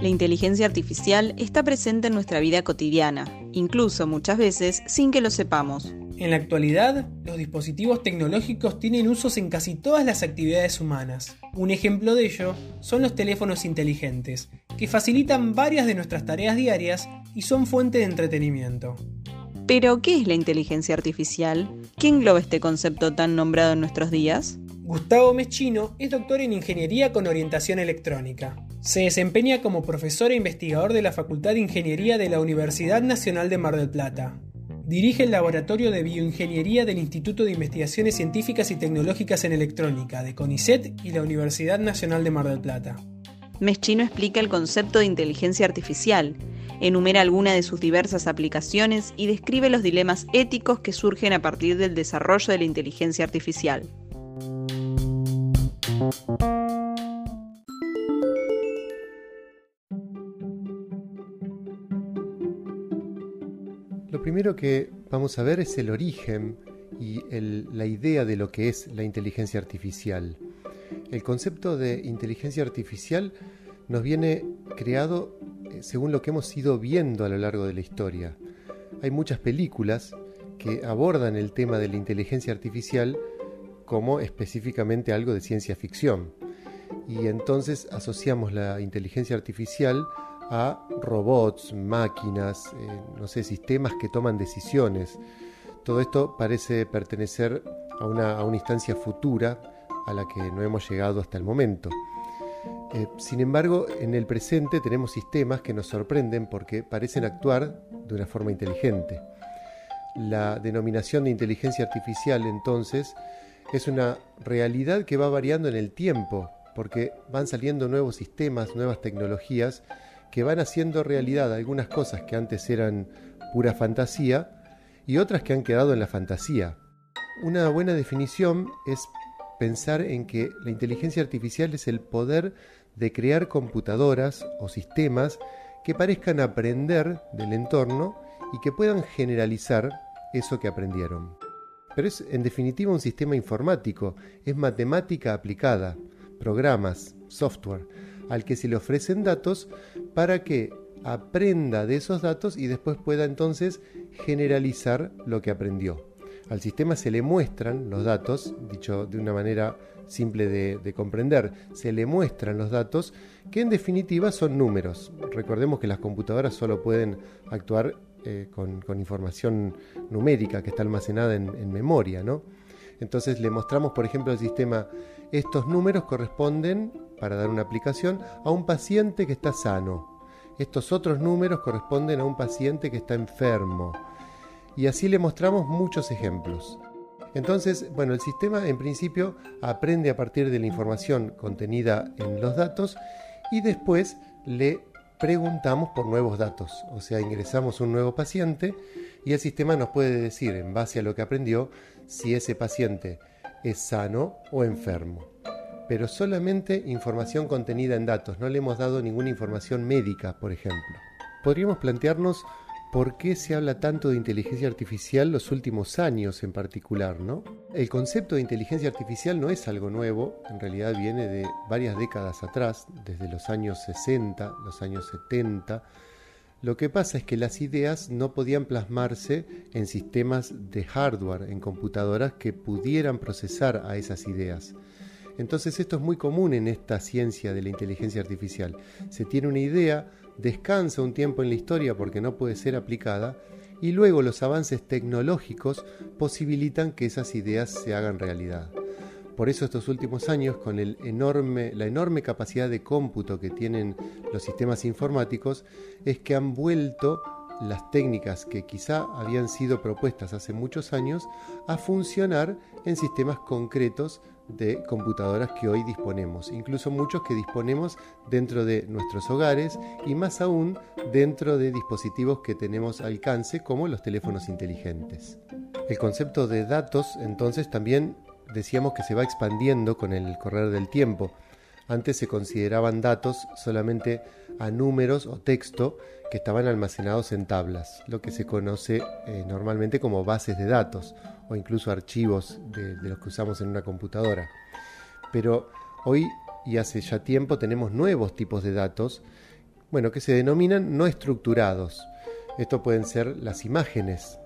La inteligencia artificial está presente en nuestra vida cotidiana, incluso muchas veces sin que lo sepamos. En la actualidad, los dispositivos tecnológicos tienen usos en casi todas las actividades humanas. Un ejemplo de ello son los teléfonos inteligentes, que facilitan varias de nuestras tareas diarias y son fuente de entretenimiento. Pero, ¿qué es la inteligencia artificial? ¿Qué engloba este concepto tan nombrado en nuestros días? Gustavo Meschino es doctor en Ingeniería con orientación electrónica. Se desempeña como profesor e investigador de la Facultad de Ingeniería de la Universidad Nacional de Mar del Plata. Dirige el Laboratorio de Bioingeniería del Instituto de Investigaciones Científicas y Tecnológicas en Electrónica de CONICET y la Universidad Nacional de Mar del Plata. Meschino explica el concepto de inteligencia artificial, enumera algunas de sus diversas aplicaciones y describe los dilemas éticos que surgen a partir del desarrollo de la inteligencia artificial. Lo primero que vamos a ver es el origen y la idea de lo que es la inteligencia artificial. El concepto de inteligencia artificial nos viene creado eh, según lo que hemos ido viendo a lo largo de la historia. Hay muchas películas que abordan el tema de la inteligencia artificial como específicamente algo de ciencia ficción. Y entonces asociamos la inteligencia artificial a robots, máquinas, eh, no sé, sistemas que toman decisiones. Todo esto parece pertenecer a una, instancia futura a la que no hemos llegado hasta el momento. Eh, sin embargo, en el presente tenemos sistemas que nos sorprenden porque parecen actuar de una forma inteligente. La denominación de inteligencia artificial entonces es una realidad que va variando en el tiempo, porque van saliendo nuevos sistemas, nuevas tecnologías que van haciendo realidad algunas cosas que antes eran pura fantasía y otras que han quedado en la fantasía. Una buena definición es pensar en que la inteligencia artificial es el poder de crear computadoras o sistemas que parezcan aprender del entorno y que puedan generalizar eso que aprendieron. Pero es en definitiva un sistema informático, es matemática aplicada, programas, software, al que se le ofrecen datos para que aprenda de esos datos y después pueda entonces generalizar lo que aprendió. Al sistema se le muestran los datos, dicho de una manera simple de, comprender, se le muestran los datos que en definitiva son números. Recordemos que las computadoras solo pueden actuar eh, con, información numérica que está almacenada en, memoria, ¿no? Entonces le mostramos, por ejemplo, al sistema, estos números corresponden, para dar una aplicación, a un paciente que está sano. Estos otros números corresponden a un paciente que está enfermo. Y así le mostramos muchos ejemplos. Entonces, bueno, el sistema en principio aprende a partir de la información contenida en los datos y después le preguntamos por nuevos datos, o sea, ingresamos un nuevo paciente y el sistema nos puede decir, en base a lo que aprendió, si ese paciente es sano o enfermo. Pero solamente información contenida en datos, no le hemos dado ninguna información médica, por ejemplo. Podríamos plantearnos por qué se habla tanto de inteligencia artificial los últimos años en particular, ¿no? El concepto de inteligencia artificial no es algo nuevo, en realidad viene de varias décadas atrás, desde los años 60, los años 70. Lo que pasa es que las ideas no podían plasmarse en sistemas de hardware, en computadoras que pudieran procesar a esas ideas. Entonces esto es muy común en esta ciencia de la inteligencia artificial. Se tiene una idea, descansa un tiempo en la historia porque no puede ser aplicada y luego los avances tecnológicos posibilitan que esas ideas se hagan realidad. Por eso estos últimos años, con la enorme capacidad de cómputo que tienen los sistemas informáticos, es que han vuelto las técnicas que quizá habían sido propuestas hace muchos años a funcionar en sistemas concretos de computadoras que hoy disponemos, incluso muchos que disponemos dentro de nuestros hogares y más aún dentro de dispositivos que tenemos alcance como los teléfonos inteligentes. El concepto de datos entonces también decíamos que se va expandiendo con el correr del tiempo. Antes se consideraban datos solamente a números o texto que estaban almacenados en tablas, lo que se conoce eh, normalmente como bases de datos o incluso archivos de, los que usamos en una computadora. Pero hoy y hace ya tiempo tenemos nuevos tipos de datos, bueno, que se denominan no estructurados. Esto pueden ser las imágenes,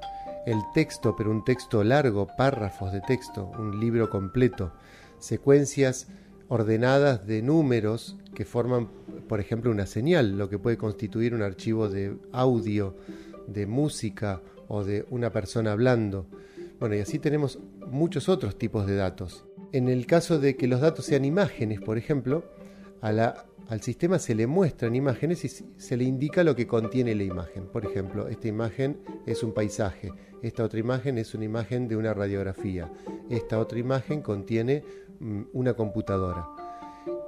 el texto, pero un texto largo, párrafos de texto, un libro completo, secuencias ordenadas de números que forman, por ejemplo, una señal, lo que puede constituir un archivo de audio, de música o de una persona hablando. Bueno, y así tenemos muchos otros tipos de datos. En el caso de que los datos sean imágenes, por ejemplo, al sistema se le muestran imágenes y se le indica lo que contiene la imagen. Por ejemplo, esta imagen es un paisaje, esta otra imagen es una imagen de una radiografía, esta otra imagen contiene mm, una computadora.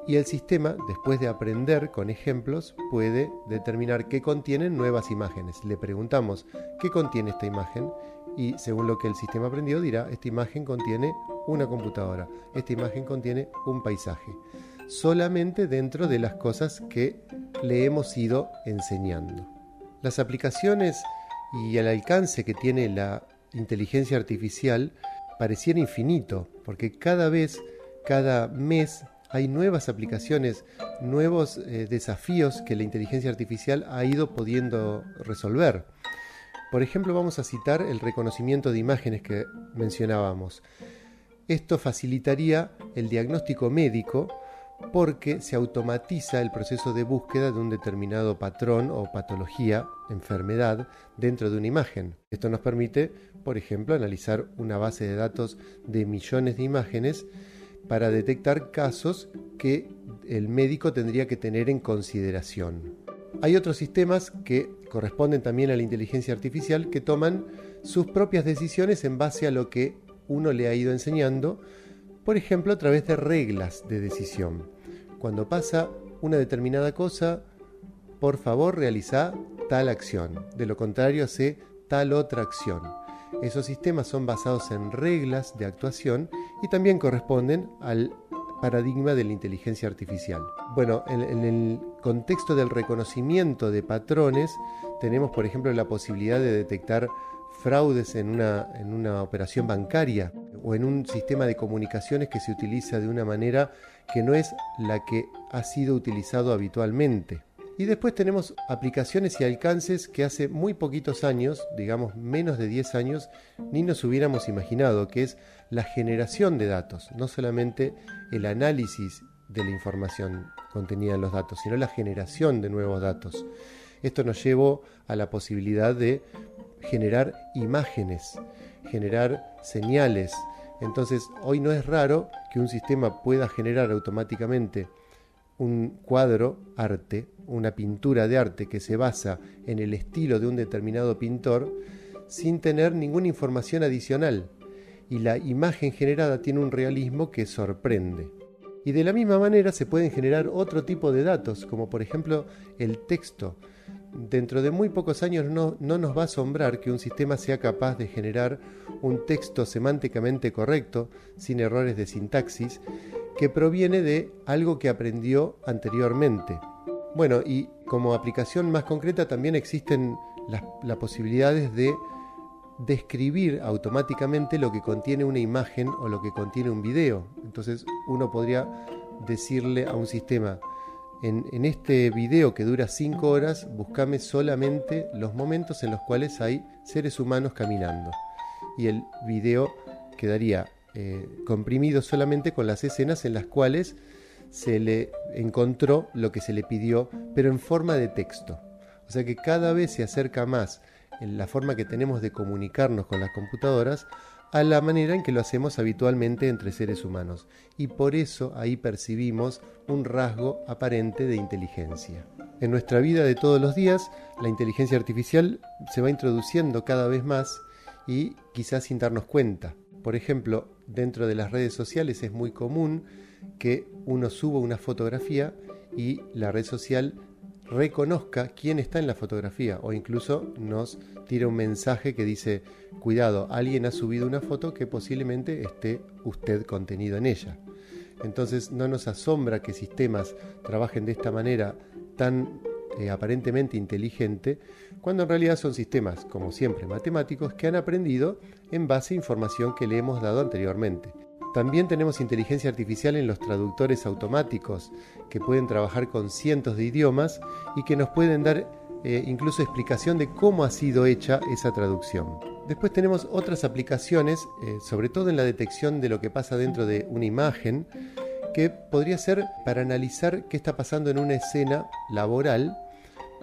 Y el sistema, después de aprender con ejemplos, puede determinar qué contienen nuevas imágenes. Le preguntamos, ¿qué contiene esta imagen? Y según lo que el sistema aprendió, dirá, esta imagen contiene una computadora, esta imagen contiene un paisaje. Solamente dentro de las cosas que le hemos ido enseñando. Las aplicaciones y el alcance que tiene la inteligencia artificial pareciera infinito, porque cada vez, cada mes hay nuevas aplicaciones, nuevos eh, desafíos que la inteligencia artificial ha ido pudiendo resolver. Por ejemplo, vamos a citar el reconocimiento de imágenes que mencionábamos. Esto facilitaría el diagnóstico médico porque se automatiza el proceso de búsqueda de un determinado patrón o patología, enfermedad, dentro de una imagen. Esto nos permite, por ejemplo, analizar una base de datos de millones de imágenes para detectar casos que el médico tendría que tener en consideración. Hay otros sistemas que corresponden también a la inteligencia artificial que toman sus propias decisiones en base a lo que uno le ha ido enseñando, por ejemplo a través de reglas de decisión. Cuando pasa una determinada cosa, por favor realiza tal acción, de lo contrario hace tal otra acción. Esos sistemas son basados en reglas de actuación y también corresponden al paradigma de la inteligencia artificial. Bueno, en, el contexto del reconocimiento de patrones, tenemos por ejemplo la posibilidad de detectar fraudes en una, en una operación bancaria o en un sistema de comunicaciones que se utiliza de una manera que no es la que ha sido utilizado habitualmente. Y después tenemos aplicaciones y alcances que hace muy poquitos años, digamos menos de 10 años, ni nos hubiéramos imaginado, que es la generación de datos, no solamente el análisis de la información contenida en los datos, sino la generación de nuevos datos. Esto nos llevó a la posibilidad de generar imágenes, generar señales. Entonces, hoy no es raro que un sistema pueda generar automáticamente un cuadro arte, una pintura de arte que se basa en el estilo de un determinado pintor sin tener ninguna información adicional y la imagen generada tiene un realismo que sorprende. Y de la misma manera se pueden generar otro tipo de datos, como por ejemplo el texto. Dentro de muy pocos años no, no nos va a asombrar que un sistema sea capaz de generar un texto semánticamente correcto, sin errores de sintaxis, que proviene de algo que aprendió anteriormente. Bueno, y como aplicación más concreta también existen las, posibilidades de describir automáticamente lo que contiene una imagen o lo que contiene un video. Entonces uno podría decirle a un sistema, en, este video que dura 5 horas, buscame solamente los momentos en los cuales hay seres humanos caminando. Y el video quedaría eh, comprimido solamente con las escenas en las cuales se le encontró lo que se le pidió, pero en forma de texto. O sea que cada vez se acerca más en la forma que tenemos de comunicarnos con las computadoras a la manera en que lo hacemos habitualmente entre seres humanos. Y por eso ahí percibimos un rasgo aparente de inteligencia. En nuestra vida de todos los días, la inteligencia artificial se va introduciendo cada vez más y quizás sin darnos cuenta. Por ejemplo, dentro de las redes sociales es muy común que uno suba una fotografía y la red social reconozca quién está en la fotografía o incluso nos tira un mensaje que dice, cuidado, alguien ha subido una foto que posiblemente esté usted contenido en ella. Entonces no nos asombra que sistemas trabajen de esta manera tan eh, aparentemente inteligente, cuando en realidad son sistemas, como siempre, matemáticos que han aprendido en base a información que le hemos dado anteriormente. También tenemos inteligencia artificial en los traductores automáticos, que pueden trabajar con cientos de idiomas y que nos pueden dar eh, incluso explicación de cómo ha sido hecha esa traducción. Después tenemos otras aplicaciones, eh, sobre todo en la detección de lo que pasa dentro de una imagen, que podría ser para analizar qué está pasando en una escena laboral,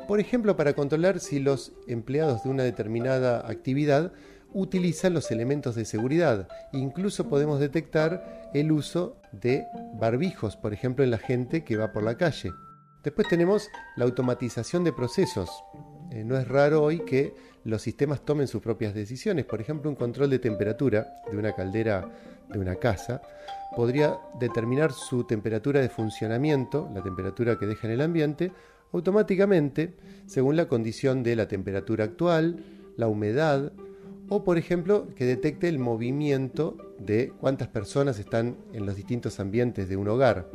por ejemplo, para controlar si los empleados de una determinada actividad utilizan los elementos de seguridad. Incluso podemos detectar el uso de barbijos, por ejemplo, en la gente que va por la calle. Después tenemos la automatización de procesos. Eh, no es raro hoy que los sistemas tomen sus propias decisiones. Por ejemplo, un control de temperatura de una caldera de una casa podría determinar su temperatura de funcionamiento, la temperatura que deja en el ambiente, automáticamente según la condición de la temperatura actual, la humedad, o por ejemplo que detecte el movimiento de cuántas personas están en los distintos ambientes de un hogar.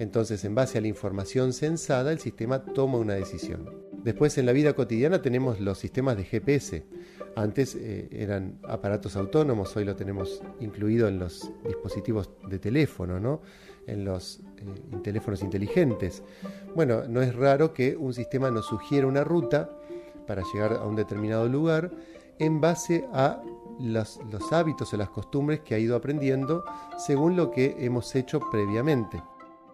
Entonces, en base a la información censada, el sistema toma una decisión. Después, en la vida cotidiana tenemos los sistemas de GPS. Antes eh, eran aparatos autónomos, hoy lo tenemos incluido en los dispositivos de teléfono, ¿no? en los eh, teléfonos inteligentes. Bueno, no es raro que un sistema nos sugiera una ruta para llegar a un determinado lugar en base a los, hábitos o las costumbres que ha ido aprendiendo según lo que hemos hecho previamente.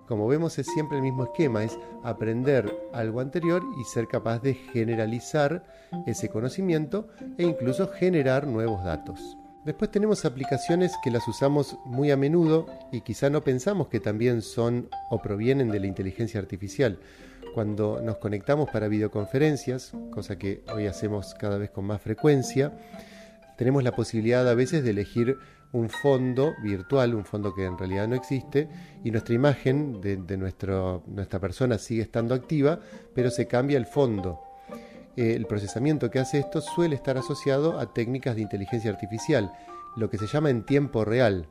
Como vemos es siempre el mismo esquema, es aprender algo anterior y ser capaz de generalizar ese conocimiento e incluso generar nuevos datos. Después tenemos aplicaciones que las usamos muy a menudo y quizá no pensamos que también son o provienen de la inteligencia artificial. Cuando nos conectamos para videoconferencias, cosa que hoy hacemos cada vez con más frecuencia, tenemos la posibilidad a veces de elegir un fondo virtual, un fondo que en realidad no existe, y nuestra imagen de, nuestra persona sigue estando activa, pero se cambia el fondo el procesamiento que hace esto suele estar asociado a técnicas de inteligencia artificial, lo que se llama en tiempo real.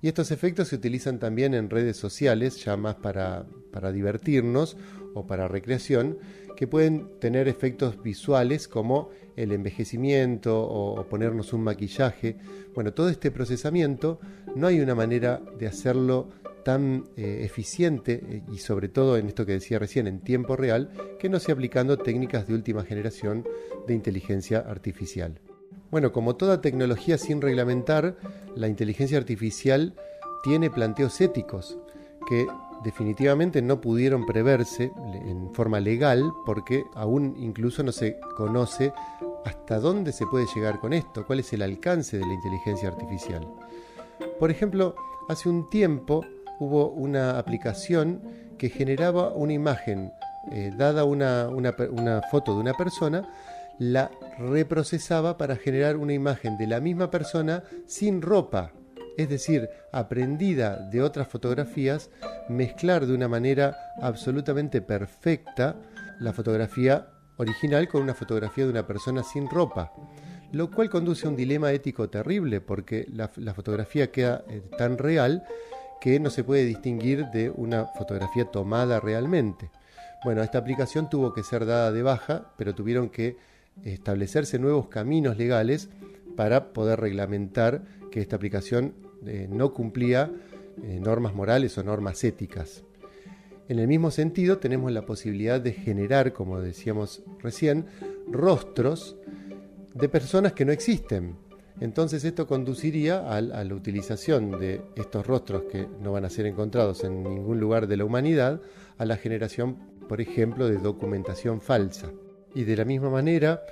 Y estos efectos se utilizan también en redes sociales, ya más para, divertirnos o para recreación, que pueden tener efectos visuales como el envejecimiento o, ponernos un maquillaje. Bueno, todo este procesamiento no hay una manera de hacerlo tan eh, eficiente eh, y sobre todo en esto que decía recién, en tiempo real, que no sea aplicando técnicas de última generación de inteligencia artificial. Bueno, como toda tecnología sin reglamentar, la inteligencia artificial tiene planteos éticos que definitivamente no pudieron preverse en forma legal porque aún incluso no se conoce hasta dónde se puede llegar con esto, cuál es el alcance de la inteligencia artificial. Por ejemplo, hace un tiempo hubo una aplicación que generaba una imagen, eh, dada una, una foto de una persona, la reprocesaba para generar una imagen de la misma persona sin ropa, es decir, aprendida de otras fotografías, mezclar de una manera absolutamente perfecta la fotografía original con una fotografía de una persona sin ropa, lo cual conduce a un dilema ético terrible porque la, fotografía queda eh, tan real que no se puede distinguir de una fotografía tomada realmente. Bueno, esta aplicación tuvo que ser dada de baja, pero tuvieron que establecerse nuevos caminos legales para poder reglamentar que esta aplicación eh, no cumplía eh, normas morales o normas éticas. En el mismo sentido, tenemos la posibilidad de generar, como decíamos recién, rostros de personas que no existen, entonces esto conduciría a, la utilización de estos rostros que no van a ser encontrados en ningún lugar de la humanidad, a la generación, por ejemplo, de documentación falsa. Y de la misma manera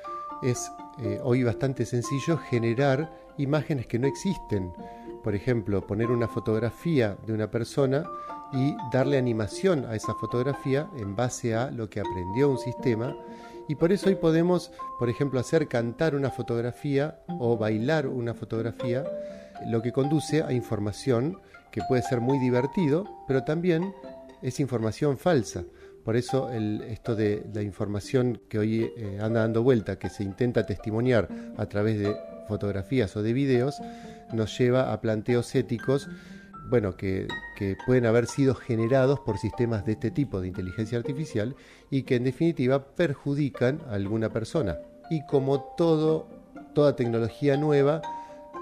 es eh, hoy bastante sencillo generar imágenes que no existen. Por ejemplo, poner una fotografía de una persona y darle animación a esa fotografía en base a lo que aprendió un sistema y por eso hoy podemos, por ejemplo, hacer cantar una fotografía o bailar una fotografía lo que conduce a información que puede ser muy divertido, pero también es información falsa. Por eso esto de la información que hoy eh, anda dando vuelta, que se intenta testimoniar a través de fotografías o de videos, nos lleva a planteos éticos bueno, que, pueden haber sido generados por sistemas de este tipo de inteligencia artificial y que en definitiva perjudican a alguna persona. Y como toda tecnología nueva,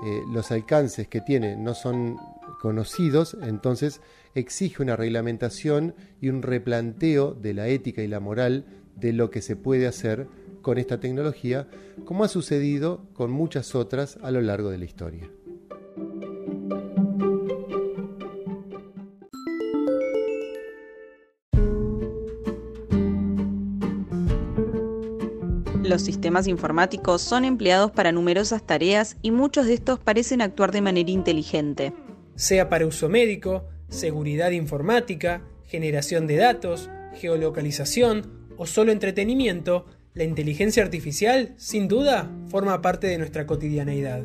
eh, los alcances que tiene no son conocidos, entonces exige una reglamentación y un replanteo de la ética y la moral de lo que se puede hacer con esta tecnología, como ha sucedido con muchas otras a lo largo de la historia. Los sistemas informáticos son empleados para numerosas tareas y muchos de estos parecen actuar de manera inteligente. Sea para uso médico, seguridad informática, generación de datos, geolocalización o solo entretenimiento, la inteligencia artificial, sin duda, forma parte de nuestra cotidianeidad.